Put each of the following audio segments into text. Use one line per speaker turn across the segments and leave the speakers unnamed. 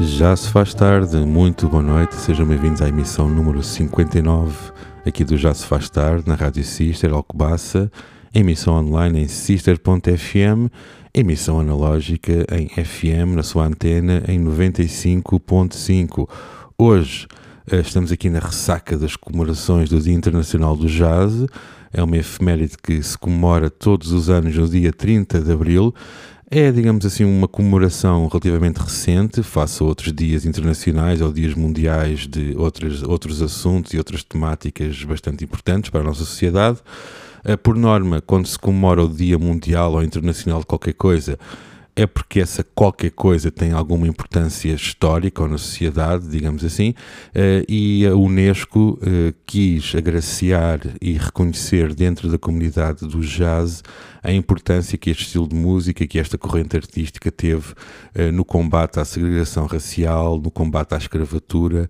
Já se faz tarde, muito boa noite, sejam bem-vindos à emissão número 59 aqui do Já se faz tarde na Rádio Sister Alcobaça, emissão online em sister.fm, emissão analógica em FM na sua antena em 95.5. Hoje eh, estamos aqui na ressaca das comemorações do Dia Internacional do Jazz, é uma efeméride que se comemora todos os anos no dia 30 de abril. É, digamos assim, uma comemoração relativamente recente, face a outros dias internacionais ou dias mundiais de outros, outros assuntos e outras temáticas bastante importantes para a nossa sociedade. Eh, por norma, quando se comemora o Dia Mundial ou Internacional de qualquer coisa, é porque essa qualquer coisa tem alguma importância histórica ou na sociedade, digamos assim, eh, e a Unesco eh, quis agraciar e reconhecer dentro da comunidade do jazz a importância que este estilo de música, que esta corrente artística teve eh, no combate à segregação racial, no combate à escravatura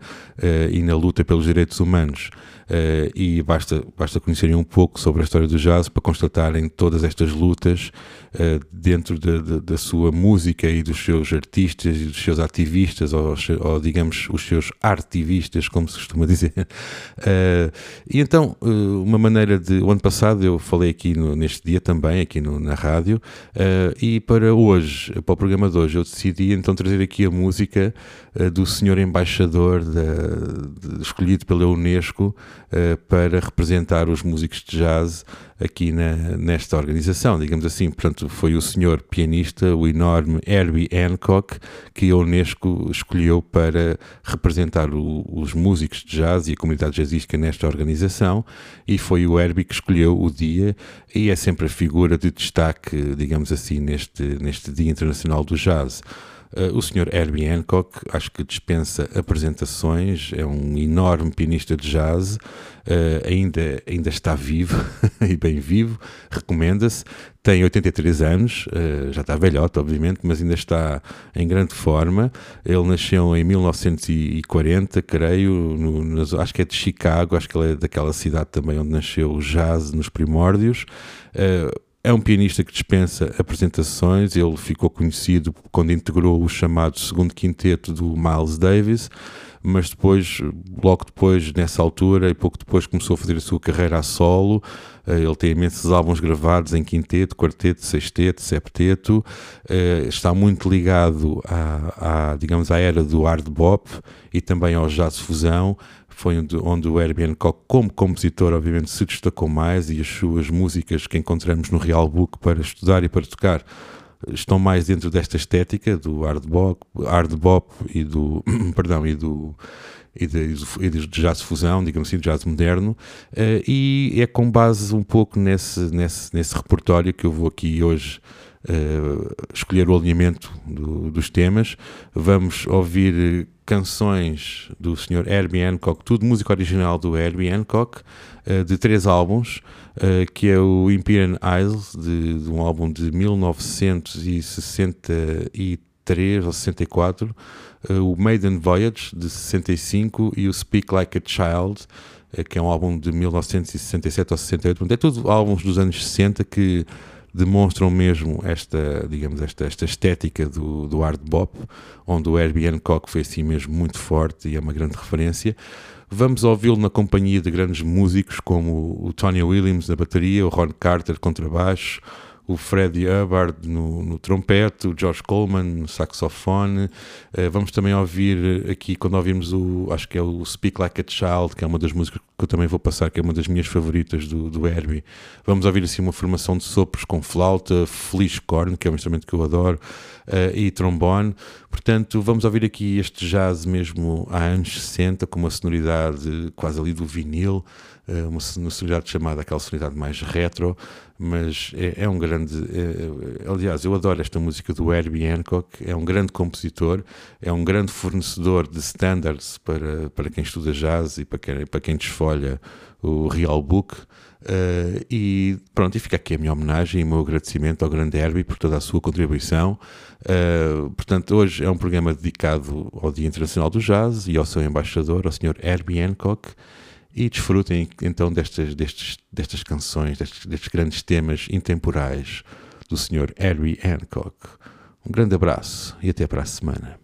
e na luta pelos direitos humanos. Uh, e basta, basta conhecerem um pouco sobre a história do jazz para constatarem todas estas lutas uh, dentro de, de, da sua música e dos seus artistas e dos seus ativistas, ou, ou digamos os seus artivistas, como se costuma dizer. Uh, e então, uma maneira de. O ano passado eu falei aqui no, neste dia também, aqui no, na rádio, e para hoje, para o programa de hoje, eu decidi então trazer aqui a música do senhor embaixador de, escolhido pela Unesco uh, para representar os músicos de jazz aqui na, nesta organização, digamos assim. Portanto, foi o senhor pianista, o enorme Herbie Hancock, que a Unesco escolheu para representar o, os músicos de jazz e a comunidade jazzística nesta organização, e foi o Herbie que escolheu o dia, e é sempre a figura de destaque, digamos assim, neste, neste Dia Internacional do Jazz. Uh, o Sr. Herbie Hancock, acho que dispensa apresentações, é um enorme pianista de jazz, uh, ainda, ainda está vivo e bem vivo, recomenda-se. Tem 83 anos, uh, já está velhote, obviamente, mas ainda está em grande forma. Ele nasceu em 1940, creio, no, no, acho que é de Chicago, acho que ele é daquela cidade também onde nasceu o jazz nos primórdios. É um pianista que dispensa apresentações, ele ficou conhecido quando integrou o chamado segundo quinteto do Miles Davis, mas depois, logo depois, nessa altura, e pouco depois, começou a fazer a sua carreira a solo. Eh, ele tem imensos álbuns gravados em quinteto, quarteto, sexteto, septeto. Eh, está muito ligado à, à, digamos, à era do hard bop e também ao jazz fusão foi onde, onde o Herbie Hancock, como compositor, obviamente se destacou mais e as suas músicas que encontramos no Real Book para estudar e para tocar estão mais dentro desta estética do hard bop, hard bop e do perdão e do e de jazz fusão, digamos assim, jazz moderno, uh, e é com base um pouco nesse, nesse, nesse repertório que eu vou aqui hoje uh, escolher o alinhamento do, dos temas. Vamos ouvir canções do Sr. Herbie Hancock, tudo música original do Herbie Hancock, uh, de três álbuns, uh, que é o Imperial Isles, de, de, um álbum de 1963 ou 64, uh, o Maiden Voyage, de 65, e o Speak Like a Child, que é um álbum de 1967 ou 68. É tudo álbuns dos anos 60 que demonstram mesmo esta, digamos, esta, esta estética do, do hard bop, onde o Herbie Hancock foi assim mesmo muito forte e é uma grande referência. Vamos ouvi-lo na companhia de grandes músicos como o Tony Williams na bateria, o Ron Carter contrabaixo, o Freddie Hubbard no, no trompete, o George Coleman no saxofone. Uh, vamos também ouvir aqui, quando ouvimos o, acho que é o Speak Like a Child, que é uma das músicas que eu também vou passar, que é uma das minhas favoritas do, do Herbie. Vamos ouvir assim uma formação de sopros com flauta, feliz corn, que é um instrumento que eu adoro, uh, e trombone. Portanto, vamos ouvir aqui este jazz mesmo há anos 60, com uma sonoridade quase ali do vinil, uh, uma sonoridade chamada aquela sonoridade mais retro, mas é, é um grande. É, aliás, eu adoro esta música do Herbie Hancock, é um grande compositor, é um grande fornecedor de standards para, para quem estuda jazz e para quem, para quem desfolha o Real Book. Uh, e pronto, e fica aqui a minha homenagem e o meu agradecimento ao grande Herbie por toda a sua contribuição. Uh, portanto, hoje é um programa dedicado ao Dia Internacional do Jazz e ao seu embaixador, ao Sr. Herbie Hancock e desfrutem então destas, destes, destas canções, destes, destes grandes temas intemporais do Sr. Harry Hancock. Um grande abraço e até para a semana.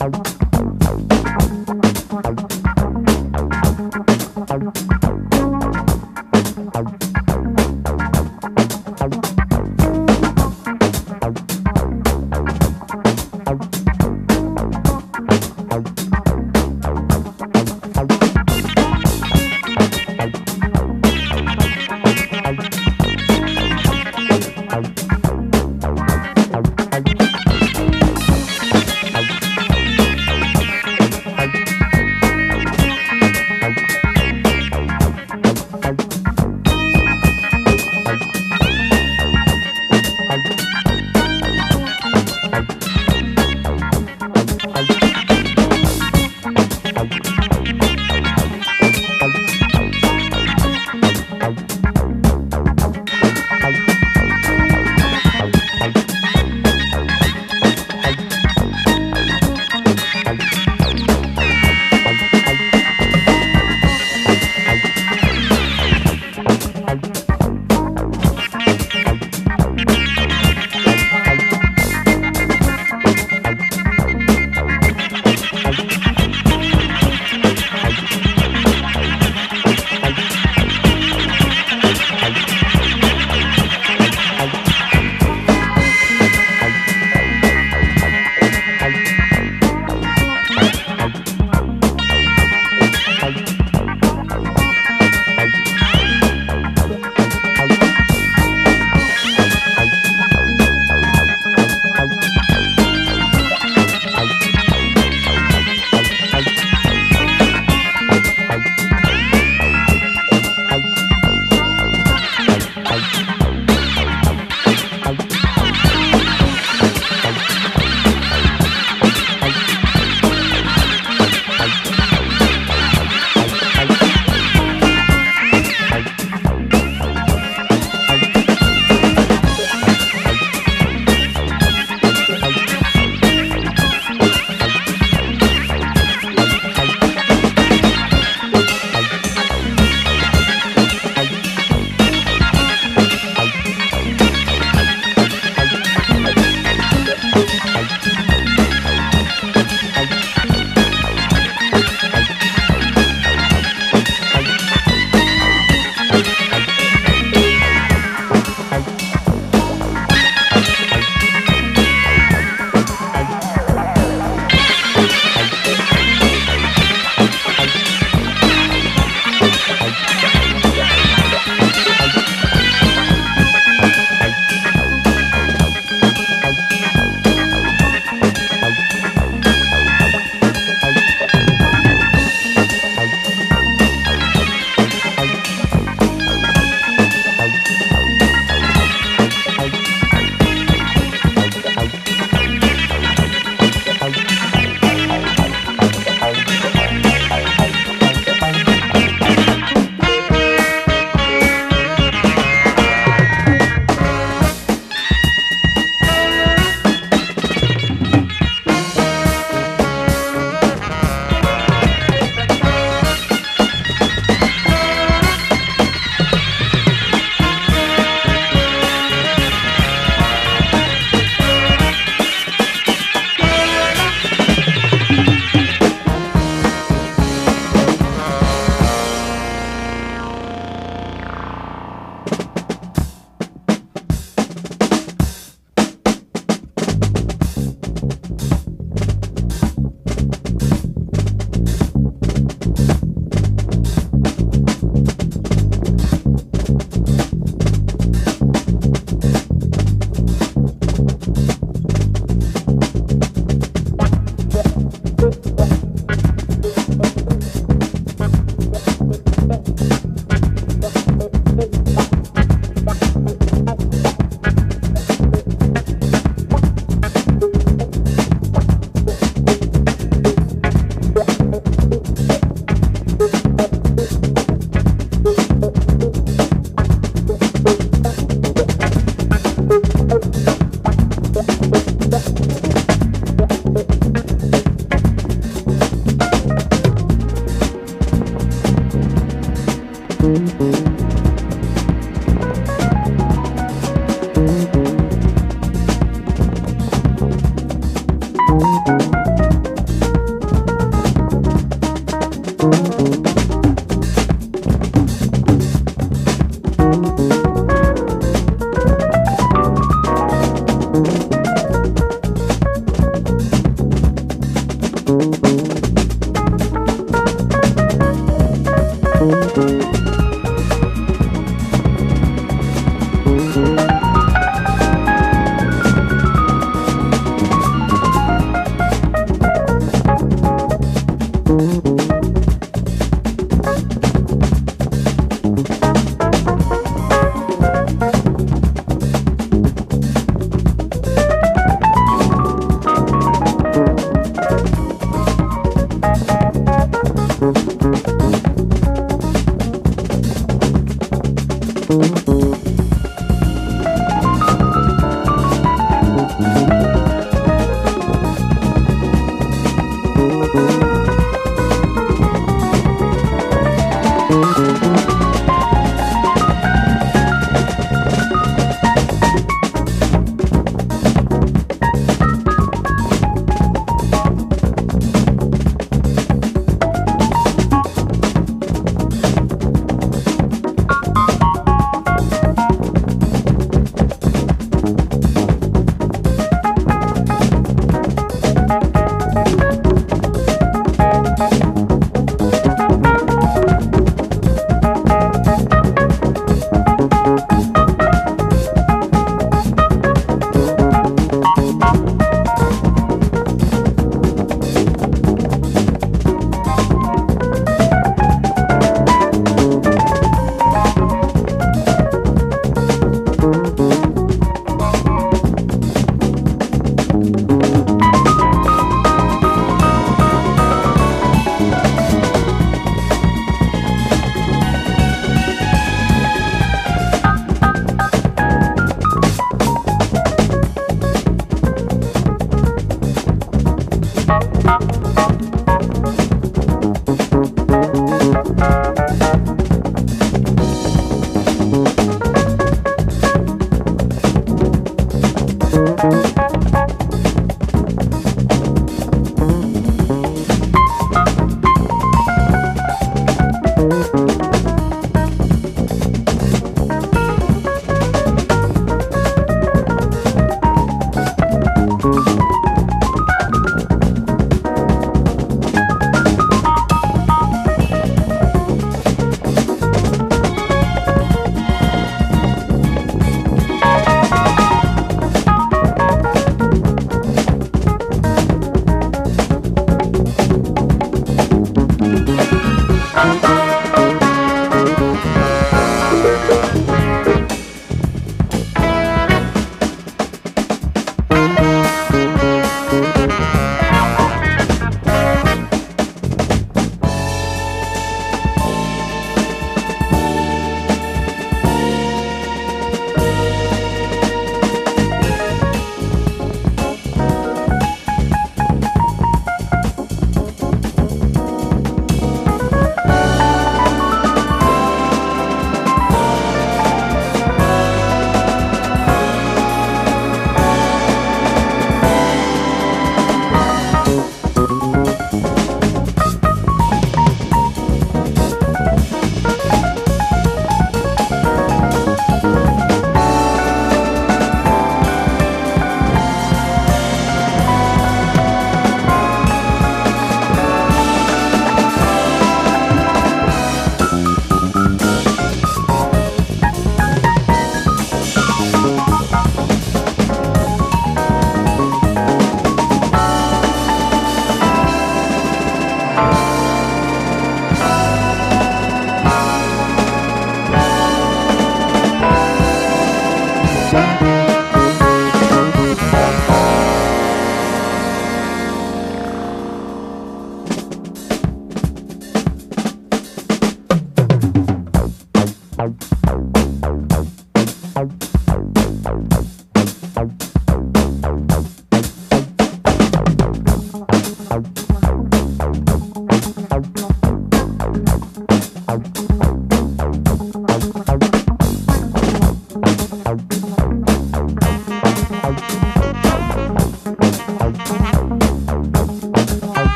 I'm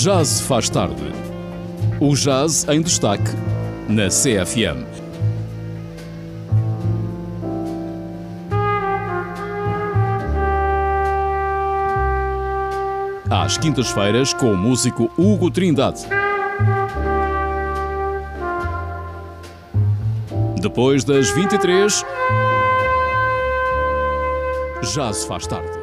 Já se faz tarde. O jazz em destaque na CFM. Às quintas-feiras com o músico Hugo Trindade. Depois das 23, já se faz tarde.